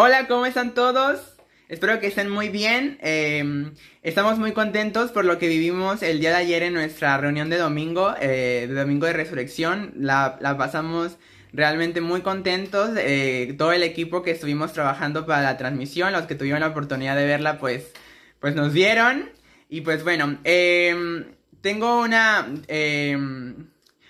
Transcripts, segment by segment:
Hola, ¿cómo están todos? Espero que estén muy bien. Eh, estamos muy contentos por lo que vivimos el día de ayer en nuestra reunión de domingo, eh, de domingo de resurrección. La, pasamos realmente muy contentos. Eh, todo el equipo que estuvimos trabajando para la transmisión, los que tuvieron la oportunidad de verla, pues, pues nos vieron. Y pues bueno, em, tengo una...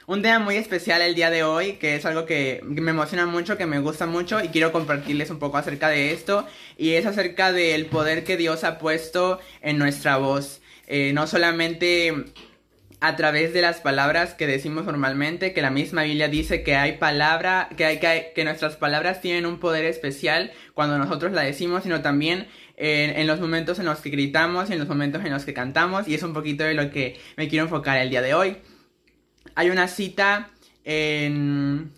un tema muy especial el día de hoy, que es algo que, me emociona mucho, que me gusta mucho y quiero compartirles un poco acerca de esto. Y es acerca del poder que Dios ha puesto en nuestra voz. Eh, no solamente a través de las palabras que decimos normalmente, que la misma Biblia dice que hay palabra, que hay, que, hay- que nuestras palabras tienen un poder especial cuando nosotros la decimos, sino también en, en los momentos en los que gritamos en los momentos en los que cantamos, y es un poquito de lo que me quiero enfocar el día de hoy. Hay una cita en,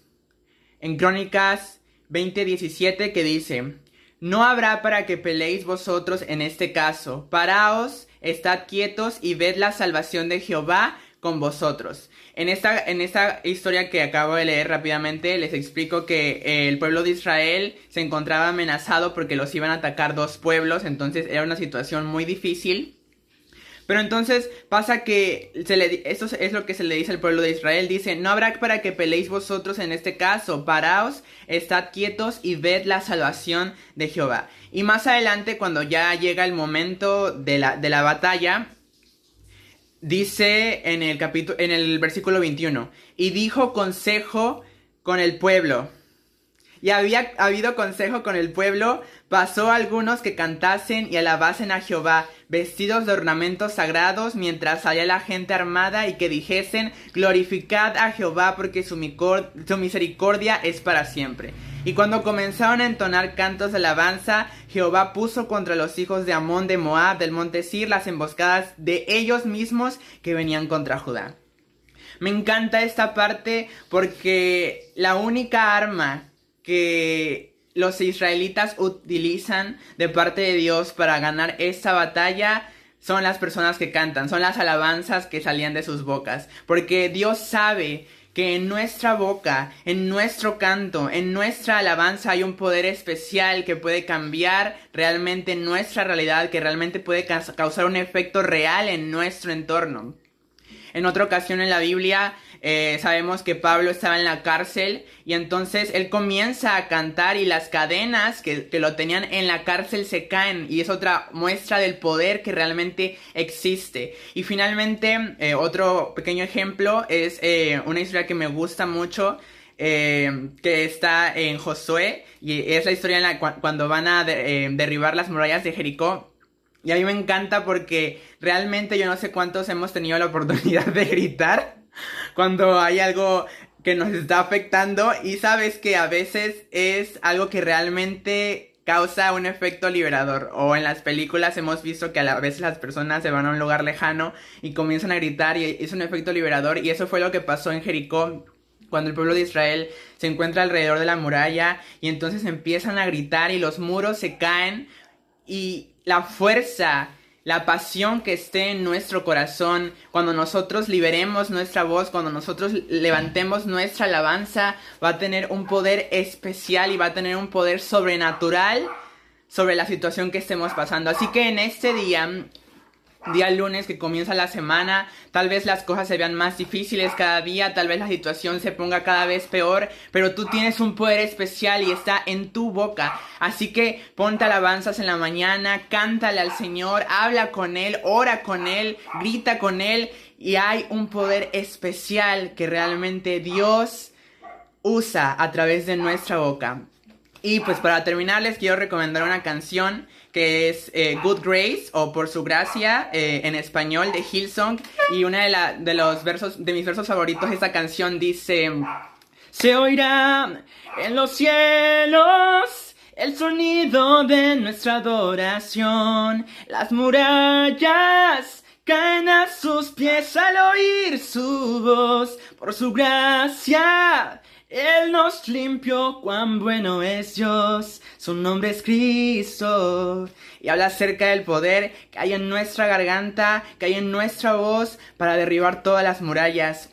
en Crónicas 20:17 que dice, no habrá para que peleéis vosotros en este caso, paraos, estad quietos y ved la salvación de Jehová con vosotros. En esta, en esta historia que acabo de leer rápidamente, les explico que eh, el pueblo de Israel se encontraba amenazado porque los iban a atacar dos pueblos, entonces era una situación muy difícil. Pero entonces pasa que se le, esto es lo que se le dice al pueblo de Israel. Dice, no habrá para que peleéis vosotros en este caso. Paraos, estad quietos y ved la salvación de Jehová. Y más adelante, cuando ya llega el momento de la, de la batalla, dice en el capítulo, en el versículo 21, y dijo consejo con el pueblo. Y había habido consejo con el pueblo, pasó a algunos que cantasen y alabasen a Jehová, vestidos de ornamentos sagrados, mientras salía la gente armada y que dijesen, glorificad a Jehová porque su, su misericordia es para siempre. Y cuando comenzaron a entonar cantos de alabanza, Jehová puso contra los hijos de Amón de Moab del monte Sir las emboscadas de ellos mismos que venían contra Judá. Me encanta esta parte porque la única arma que los israelitas utilizan de parte de Dios para ganar esta batalla son las personas que cantan, son las alabanzas que salían de sus bocas. Porque Dios sabe que en nuestra boca, en nuestro canto, en nuestra alabanza hay un poder especial que puede cambiar realmente nuestra realidad, que realmente puede ca- causar un efecto real en nuestro entorno. En otra ocasión en la Biblia eh, sabemos que Pablo estaba en la cárcel y entonces él comienza a cantar y las cadenas que, lo tenían en la cárcel se caen y es otra muestra del poder que realmente existe. Y finalmente eh, otro pequeño ejemplo es eh, una historia que me gusta mucho. que está en Josué y es la historia en la cua- cuando van a de- derribar las murallas de Jericó y a mí me encanta porque realmente yo no sé cuántos hemos tenido la oportunidad de gritar cuando hay algo que nos está afectando y sabes que a veces es algo que realmente causa un efecto liberador. O en las películas hemos visto que a veces las personas se van a un lugar lejano y comienzan a gritar y es un efecto liberador. Y eso fue lo que pasó en Jericó cuando el pueblo de Israel se encuentra alrededor de la muralla y entonces empiezan a gritar y los muros se caen y la fuerza, la pasión que esté en nuestro corazón, cuando nosotros liberemos nuestra voz, cuando nosotros levantemos nuestra alabanza, va a tener un poder especial y va a tener un poder sobrenatural sobre la situación que estemos pasando. Así que en este día, día lunes que comienza la semana, tal vez las cosas se vean más difíciles cada día, tal vez la situación se ponga cada vez peor, pero tú tienes un poder especial y está en tu boca. Así que ponte alabanzas en la mañana, cántale al Señor, habla con Él, ora con Él, grita con Él y hay un poder especial que realmente Dios usa a través de nuestra boca. Y pues para terminar les quiero recomendar una canción que es eh, Good Grace o Por su gracia eh, en español de Hillsong. Y una de, la- de los versos de mis versos favoritos esta canción dice se oirá en los cielos el sonido de nuestra adoración. Las murallas caen a sus pies al oír su voz. Por su gracia él nos limpió, cuán bueno es Dios, su nombre es Cristo. Y habla acerca del poder que hay en nuestra garganta, que hay en nuestra voz para derribar todas las murallas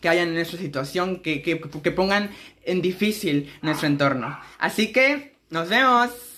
que hayan en nuestra situación, que, que, que pongan en difícil nuestro entorno. Así que, nos vemos.